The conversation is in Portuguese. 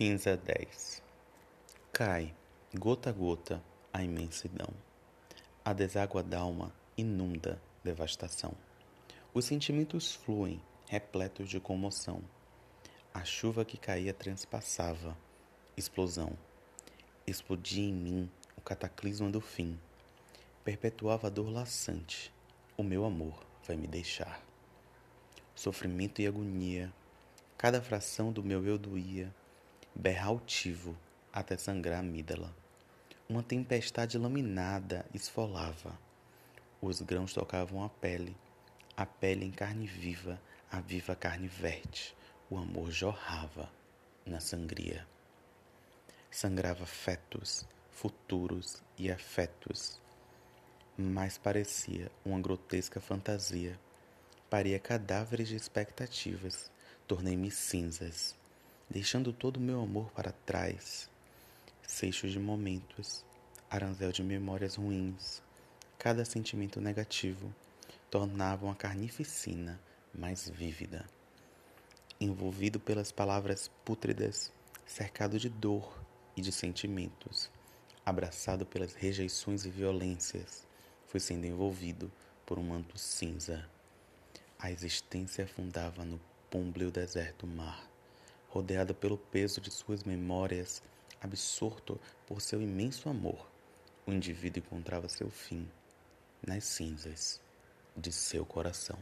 Cinza 10 Cai, gota a gota, a imensidão. A deságua d'alma inunda devastação. Os sentimentos fluem, repletos de comoção. A chuva que caía transpassava. Explosão. Explodia em mim o cataclisma do fim. Perpetuava a dor laçante. O meu amor vai me deixar. Sofrimento e agonia. Cada fração do meu eu doía berrar altivo até sangrar a amígdala. Uma tempestade laminada esfolava. Os grãos tocavam a pele, a pele em carne viva, a viva carne verte. O amor jorrava na sangria. Sangrava fetos, futuros e afetos. Mas parecia uma grotesca fantasia. Paria cadáveres de expectativas. Tornei-me cinzas deixando todo o meu amor para trás. Seixos de momentos, aranzel de memórias ruins, cada sentimento negativo tornavam a carnificina mais vívida. Envolvido pelas palavras pútridas, cercado de dor e de sentimentos, abraçado pelas rejeições e violências, fui sendo envolvido por um manto cinza. A existência afundava no púmbleo deserto mar rodeada pelo peso de suas memórias, absorto por seu imenso amor, o indivíduo encontrava seu fim nas cinzas de seu coração.